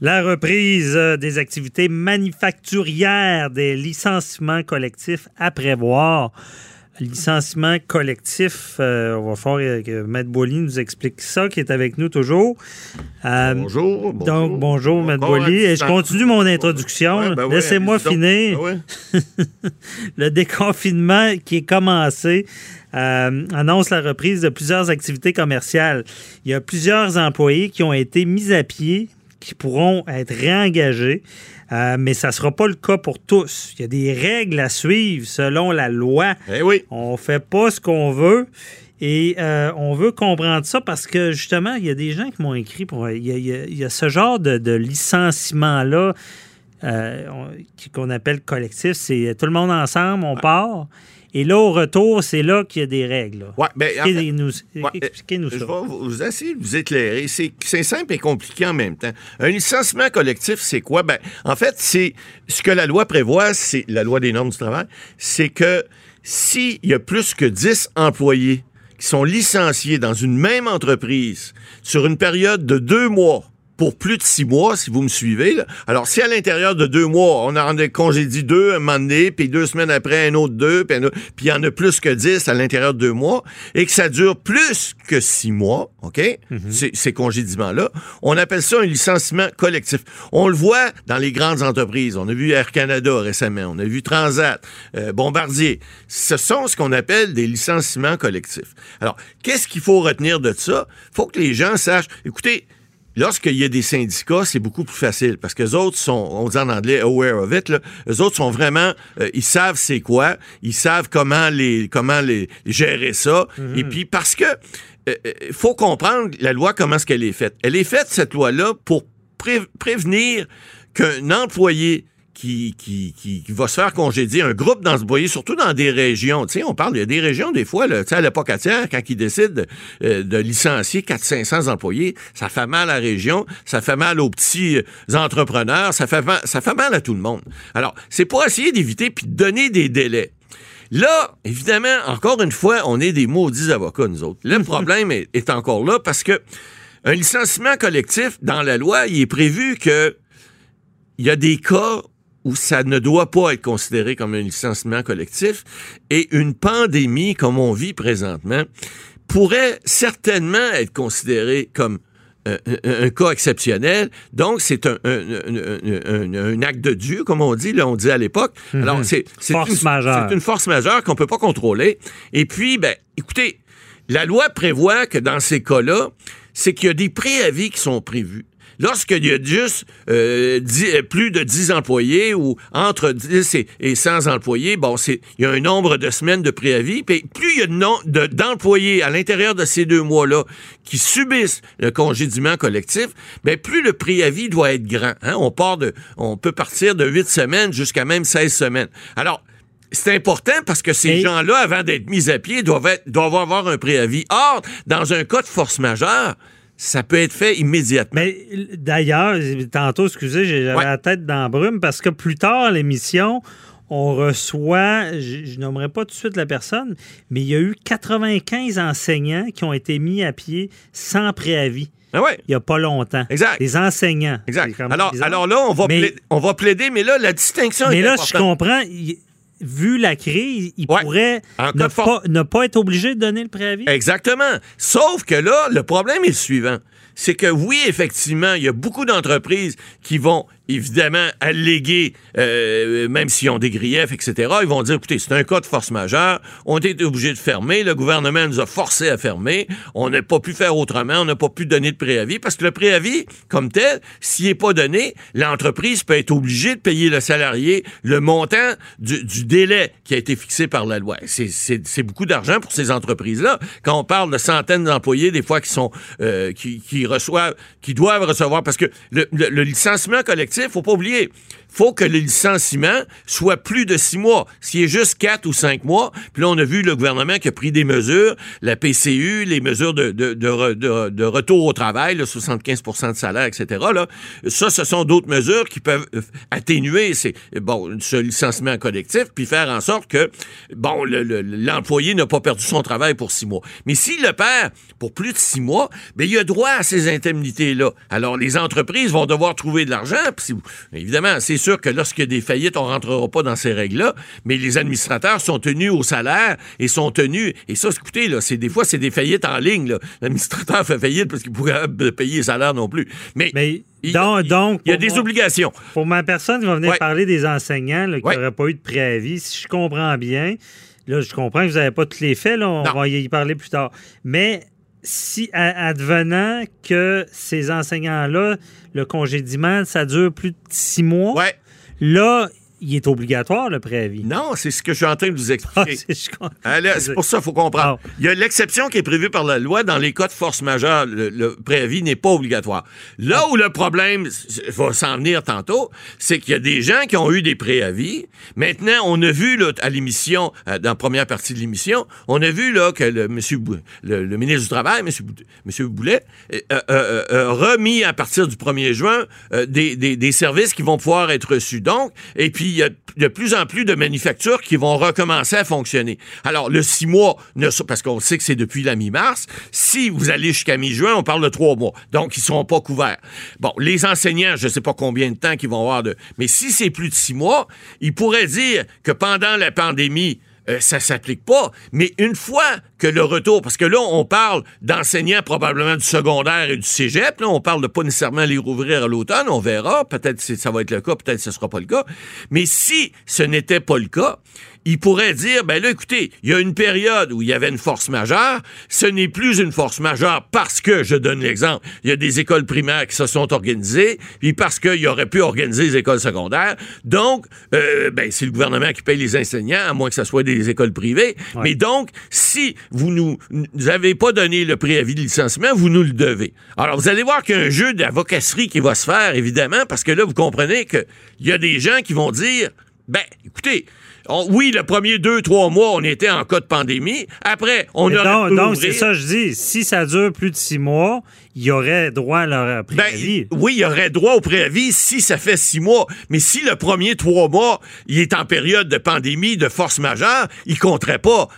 La reprise euh, des activités manufacturières, des licenciements collectifs à prévoir licenciement collectif. Euh, on va faire que Maître Boily nous explique ça, qui est avec nous toujours. Euh, bonjour, Donc, bonjour, Maître Boily. Et je continue mon introduction. Ben Laissez-moi finir. Ben le déconfinement qui est commencé. Euh, annonce la reprise de plusieurs activités commerciales. Il y a plusieurs employés qui ont été mis à pied, qui pourront être réengagés. Euh, mais ça ne sera pas le cas pour tous. Il y a des règles à suivre selon la loi. Eh oui. On ne fait pas ce qu'on veut. Et euh, on veut comprendre ça parce que justement, il y a des gens qui m'ont écrit pour. Il y, a, ce genre de, licenciement-là euh, qu'on appelle collectif. C'est tout le monde ensemble, on part. Et là, au retour, c'est là qu'il y a des règles. Ouais, ben, Expliquez-nous ça. Je vais vous essayer de vous éclairer. C'est simple et compliqué en même temps. Un licenciement collectif, c'est quoi? Ben, en fait, c'est ce que la loi prévoit, c'est la loi des normes du travail, c'est que s'il y a plus que 10 employés qui sont licenciés dans une même entreprise sur une période de deux mois, pour plus de six mois, si vous me suivez. Alors, si à l'intérieur de deux mois, on a congédié deux un moment donné, puis deux semaines après, un autre deux, puis il y en a plus que dix à l'intérieur de deux mois, et que ça dure plus que six mois, OK? Mhm. Ces congédiements-là, on appelle ça un licenciement collectif. On le voit dans les grandes entreprises. On a vu Air Canada récemment, on a vu Transat, euh, Bombardier. Ce sont ce qu'on appelle des licenciements collectifs. Alors, qu'est-ce qu'il faut retenir de ça? Il faut que les gens sachent, écoutez, Lorsqu'il y a des syndicats, c'est beaucoup plus facile parce que les autres sont, on dit en anglais aware of it, là, les autres sont vraiment, euh, ils savent c'est quoi, ils savent comment les, comment les, gérer ça. Mhm. Et puis parce que il euh, euh, faut comprendre la loi comment est-ce qu'elle est faite. Elle est faite cette loi-là pour prévenir qu'un employé qui, qui, qui, va se faire congédier un groupe dans ce boyer, surtout dans des régions. Tu sais, on parle, il y a des régions, des fois, là, à l'époque quand ils décident euh, de, licencier 400-500 employés, ça fait mal à la région, ça fait mal aux petits euh, entrepreneurs, ça fait, mal, ça fait mal à tout le monde. Alors, c'est pour essayer d'éviter puis de donner des délais. Là, évidemment, encore une fois, on est des maudits avocats, nous autres. Le problème est, est encore là parce que un licenciement collectif, dans la loi, il est prévu que il y a des cas où ça ne doit pas être considéré comme un licenciement collectif et une pandémie comme on vit présentement pourrait certainement être considérée comme euh, un, cas exceptionnel. Donc, c'est un, un, acte de Dieu, comme on dit, là, on dit à l'époque. Mhm. Alors, c'est une, une force majeure qu'on peut pas contrôler. Et puis, ben, écoutez, la loi prévoit que dans ces cas-là, c'est qu'il y a des préavis qui sont prévus. Lorsqu'il y a juste euh, euh, plus de 10 employés ou entre 10 et, 100 employés, bon, c'est il y a un nombre de semaines de préavis. Puis plus il y a d'employés à l'intérieur de ces deux mois-là qui subissent le congédiement collectif, bien, plus le préavis doit être grand. Hein. On part de, on peut partir de 8 semaines jusqu'à même 16 semaines. Alors, c'est important parce que ces gens-là, avant d'être mis à pied, doivent, être, doivent avoir un préavis. Or, dans un cas de force majeure, ça peut être fait immédiatement. Mais d'ailleurs, tantôt, excusez, j'ai la tête dans la brume parce que plus tard l'émission, on reçoit, je, ne nommerai pas tout de suite la personne, mais il y a eu 95 enseignants qui ont été mis à pied sans préavis. Ah ouais. Il n'y a pas longtemps. Exact. Les enseignants. Exact. Alors, alors là, on va, plaider, on va plaider, mais là, la distinction mais est là, je comprends vu la crise, il pourrait ne pas, être obligé de donner le préavis. Exactement. Sauf que là, le problème est le suivant. C'est que oui, effectivement, il y a beaucoup d'entreprises qui vont évidemment alléguer, euh, même s'ils ont des griefs, etc., ils vont dire, écoutez, c'est un cas de force majeure, on a été obligé de fermer, le gouvernement nous a forcé à fermer, on n'a pas pu faire autrement, on n'a pas pu donner de préavis, parce que le préavis, comme tel, s'il n'est pas donné, l'entreprise peut être obligée de payer le salarié le montant du, délai qui a été fixé par la loi. C'est beaucoup d'argent pour ces entreprises-là. Quand on parle de centaines d'employés, des fois qui sont, euh, qui, reçoivent, qui doivent recevoir, parce que le licenciement collectif, collectif, faut pas oublier, faut que le licenciement soit plus de six mois. S'il est juste quatre ou cinq mois, puis là, on a vu le gouvernement qui a pris des mesures, la PCU, les mesures de, de, de, retour au travail, le 75% de salaire, etc. Là. Ça, ce sont d'autres mesures qui peuvent euh, atténuer bon, ce licenciement collectif, puis faire en sorte que bon, l'employé n'a pas perdu son travail pour six mois. Mais s'il le perd pour plus de six mois, bien, il a droit à ces indemnités-là. Alors, les entreprises vont devoir trouver de l'argent. Évidemment, c'est sûr que lorsqu'il y a des faillites, on rentrera pas dans ces règles-là, mais les administrateurs sont tenus au salaire et sont tenus. Et ça, écoutez, là, c'est des fois, c'est des faillites en ligne. L'administrateur fait faillite parce qu'il pourrait pas payer les salaires non plus. Mais, il, donc, il y a des obligations. Pour ma personne qui va venir parler des enseignants qui n'auraient pas eu de préavis, si je comprends bien, là, je comprends que vous n'avez pas tous les faits, là, on va y parler plus tard. Mais si advenant que ces enseignants-là, le congédiement, ça dure plus de six mois, là, il est obligatoire, le préavis. Non, c'est ce que je suis en train de vous expliquer. Ah, c'est pour ça qu'il faut comprendre. Ah. Il y a l'exception qui est prévue par la loi dans les cas de force majeure. Le, préavis n'est pas obligatoire. Là où le problème va s'en venir tantôt, c'est qu'il y a des gens qui ont eu des préavis. Maintenant, on a vu là, à l'émission, euh, dans la première partie de l'émission, on a vu là, que le, monsieur, le, ministre du Travail, M. Monsieur, Boulet, euh, euh, remis à partir du 1er juin des, des, des services qui vont pouvoir être reçus. Donc, et puis il y a de plus en plus de manufactures qui vont recommencer à fonctionner. Alors, le six mois, parce qu'on sait que c'est depuis la mi-mars, si vous allez jusqu'à mi-juin, on parle de trois mois. Donc, ils ne seront pas couverts. Bon, les enseignants, je ne sais pas combien de temps qu'ils vont avoir de... Mais si c'est plus de six mois, ils pourraient dire que pendant la pandémie, euh, ça s'applique pas. Mais une fois que le retour, parce que là, on parle d'enseignants probablement du secondaire et du cégep, là, on parle de pas nécessairement les rouvrir à l'automne, on verra, peut-être ça va être le cas, peut-être ce sera pas le cas. Mais si ce n'était pas le cas, il pourrait dire, ben là, écoutez, il y a une période où il y avait une force majeure, ce n'est plus une force majeure parce que, je donne l'exemple, il y a des écoles primaires qui se sont organisées, puis parce qu'il aurait pu organiser les écoles secondaires. Donc, euh, ben, c'est le gouvernement qui paye les enseignants, à moins que ce soit des écoles privées. Mais donc, si vous nous, nous avez pas donné le préavis de licenciement, vous nous le devez. Alors, vous allez voir qu'il y a un jeu d'avocasserie qui va se faire, évidemment, parce que là, vous comprenez qu'il y a des gens qui vont dire, ben, écoutez, oui, le premier deux, trois mois, on était en cas de pandémie. Après, on a. Donc, donc c'est ça, je dis. Si ça dure plus de six mois, il y aurait droit à leur ben, préavis. oui, il y aurait droit au préavis si ça fait six mois. Mais si le premier trois mois, il est en période de pandémie, de force majeure, il compterait pas.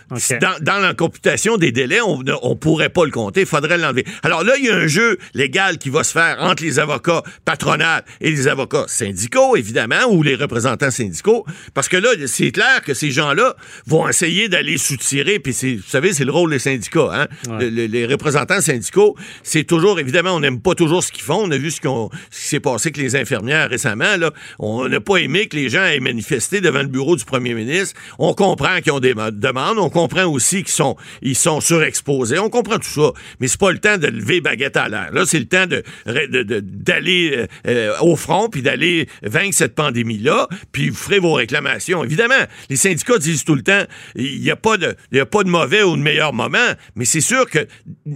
Dans, la computation des délais, on ne pourrait pas le compter. Il faudrait l'enlever. Alors là, il y a un jeu légal qui va se faire entre les avocats patronales et les avocats syndicaux, évidemment, ou les représentants syndicaux. Parce que là, c'est clair que ces gens-là vont essayer d'aller soutirer. Puis, vous savez, c'est le rôle des syndicats. Hein? les représentants syndicaux, c'est toujours évidemment, on n'aime pas toujours ce qu'ils font. On a vu ce, qui s'est passé avec les infirmières récemment. Là. On n'a pas aimé que les gens aient manifesté devant le bureau du premier ministre. On comprend qu'ils ont des demandes. On comprend aussi qu'ils sont, ils sont surexposés. On comprend tout ça. Mais c'est pas le temps de lever baguette à l'air. Là, c'est le temps de, d'aller euh, au front puis d'aller vaincre cette pandémie-là. Puis vous ferez vos réclamations. Évidemment, les syndicats disent tout le temps, il n'y a pas de, a pas de mauvais ou de meilleur moment. Mais c'est sûr que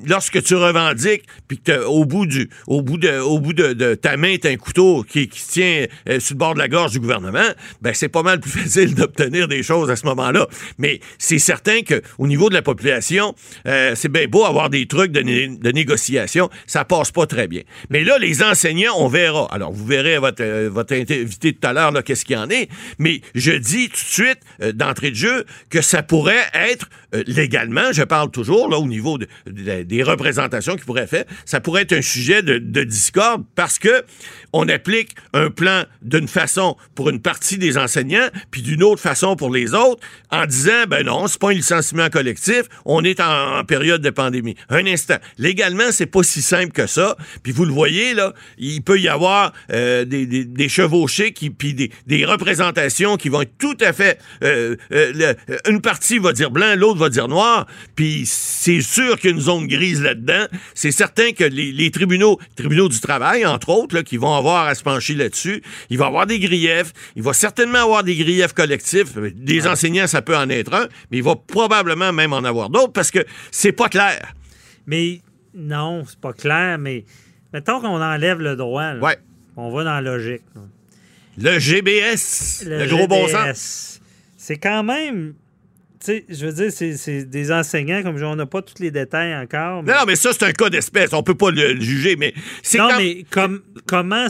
lorsque tu revendiques puis au bout du, au bout de, au bout de, ta main, t'as un couteau qui, qui tient euh, sur le bord de la gorge du gouvernement, ben c'est pas mal plus facile d'obtenir des choses à ce moment-là. Mais c'est certain que au niveau de la population, euh, c'est bien beau avoir des trucs de, de, négociation, ça passe pas très bien. Mais là, les enseignants, on verra. Alors, vous verrez votre, euh, votre invité tout à l'heure, qu'est-ce qu'il y en est. Mais je dis tout de suite, d'entrée de jeu, que ça pourrait être légalement, je parle toujours, là, au niveau des représentations qui pourraient faire, ça pourrait être un sujet de, discorde parce que on applique un plan d'une façon pour une partie des enseignants, puis d'une autre façon pour les autres, en disant ben non, c'est pas un licenciement collectif, on est en, période de pandémie. Un instant, légalement, c'est pas si simple que ça. Puis vous le voyez là, il peut y avoir euh, des, des, chevauchés qui puis des, représentations qui vont être tout à fait euh, euh, une partie va dire blanc, l'autre va dire noir, puis c'est sûr qu'il y a une zone grise là-dedans. C'est certain que les, tribunaux, tribunaux du travail, entre autres, qui vont avoir à se pencher là-dessus, il va y avoir des griefs, il va certainement avoir des griefs collectifs. Des enseignants, ça peut en être un, mais il va probablement même en avoir d'autres parce que c'est pas clair. Mais non, c'est pas clair, mais mettons qu'on enlève le droit. Ouais. On va dans la logique. Le GBS, le, gros bon sens. C'est quand même sais, je veux dire, c'est des enseignants, comme on n'a pas tous les détails encore. Non, mais ça, c'est un cas d'espèce. On peut pas le, juger, mais c'est Non, mais comme, comment...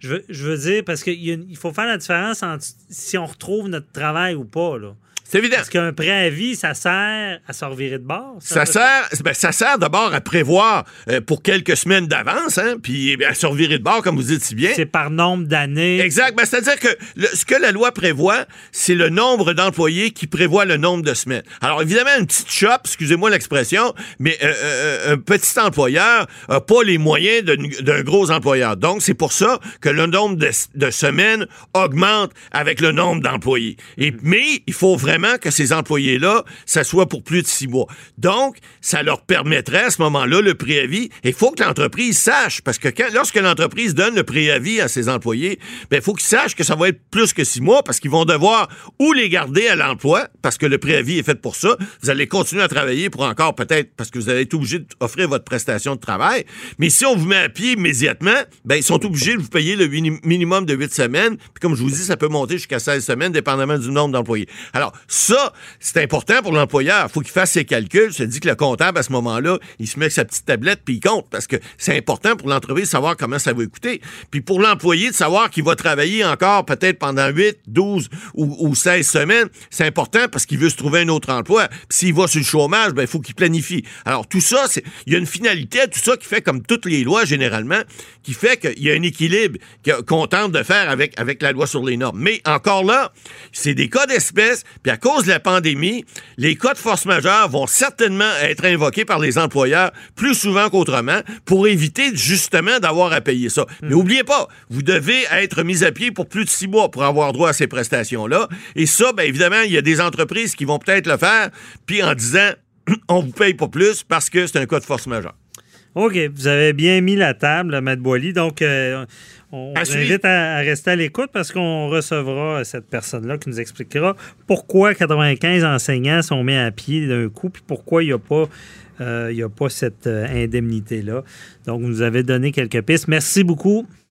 Je veux, je veux dire, parce qu'il faut faire la différence entre si on retrouve notre travail ou pas, là. C'est évident. Parce qu'un préavis, ça sert à se revirer de bord. Ça, sert, ben, ça sert d'abord à prévoir euh, pour quelques semaines d'avance, hein, puis à se revirer de bord, comme vous dites si bien. C'est par nombre d'années. Exact. Ben, C'est-à-dire que ce que la loi prévoit, c'est le nombre d'employés qui prévoit le nombre de semaines. Alors, évidemment, une petite shop, excusez-moi l'expression, mais euh, euh, un petit employeur n'a pas les moyens d'un gros employeur. Donc, c'est pour ça que le nombre de, de semaines augmente avec le nombre d'employés. Mais il faut vraiment que ces employés-là, ça soit pour plus de six mois. Donc, ça leur permettrait à ce moment-là le préavis. Il faut que l'entreprise sache, parce que lorsque l'entreprise donne le préavis à ses employés, ben, il faut qu'ils sachent que ça va être plus que six mois, parce qu'ils vont devoir ou les garder à l'emploi, parce que le préavis est fait pour ça. Vous allez continuer à travailler pour encore peut-être, parce que vous allez être obligé d'offrir votre prestation de travail. Mais si on vous met à pied immédiatement, ben, ils sont obligés de vous payer le minimum de huit semaines. Puis comme je vous dis, ça peut monter jusqu'à 16 semaines, dépendamment du nombre d'employés. Alors, ça, c'est important pour l'employeur. Il faut qu'il fasse ses calculs. Je dit que le comptable, à ce moment-là, il se met avec sa petite tablette puis il compte parce que c'est important pour l'entreprise de savoir comment ça va coûter. Puis pour l'employé de savoir qu'il va travailler encore peut-être pendant 8, 12 ou, 16 semaines, c'est important parce qu'il veut se trouver un autre emploi. Puis s'il va sur le chômage, ben, il faut qu'il planifie. Alors tout ça, il y a une finalité à tout ça qui fait comme toutes les lois généralement, qui fait qu'il y a un équilibre qu'on tente de faire avec, avec la loi sur les normes. Mais encore là, c'est des cas d'espèce, puis cause de la pandémie, les cas de force majeure vont certainement être invoqués par les employeurs plus souvent qu'autrement pour éviter justement d'avoir à payer ça. Mais n'oubliez hmm. pas, vous devez être mis à pied pour plus de six mois pour avoir droit à ces prestations-là. Et ça, bien évidemment, il y a des entreprises qui vont peut-être le faire, puis en disant on vous paye pas plus parce que c'est un cas de force majeure. OK, vous avez bien mis la table, Maître Boily. Donc, euh, on vous invite à, rester à l'écoute parce qu'on recevra cette personne-là qui nous expliquera pourquoi 95 enseignants sont mis à pied d'un coup, puis pourquoi il n'y a pas. Euh, a pas cette euh, indemnité-là. Donc, vous nous avez donné quelques pistes. Merci beaucoup.